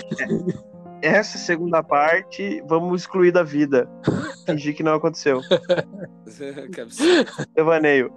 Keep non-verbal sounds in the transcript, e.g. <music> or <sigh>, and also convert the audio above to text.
<laughs> Essa segunda parte, vamos excluir da vida. Fingir que não aconteceu. <laughs> que. Devaneio.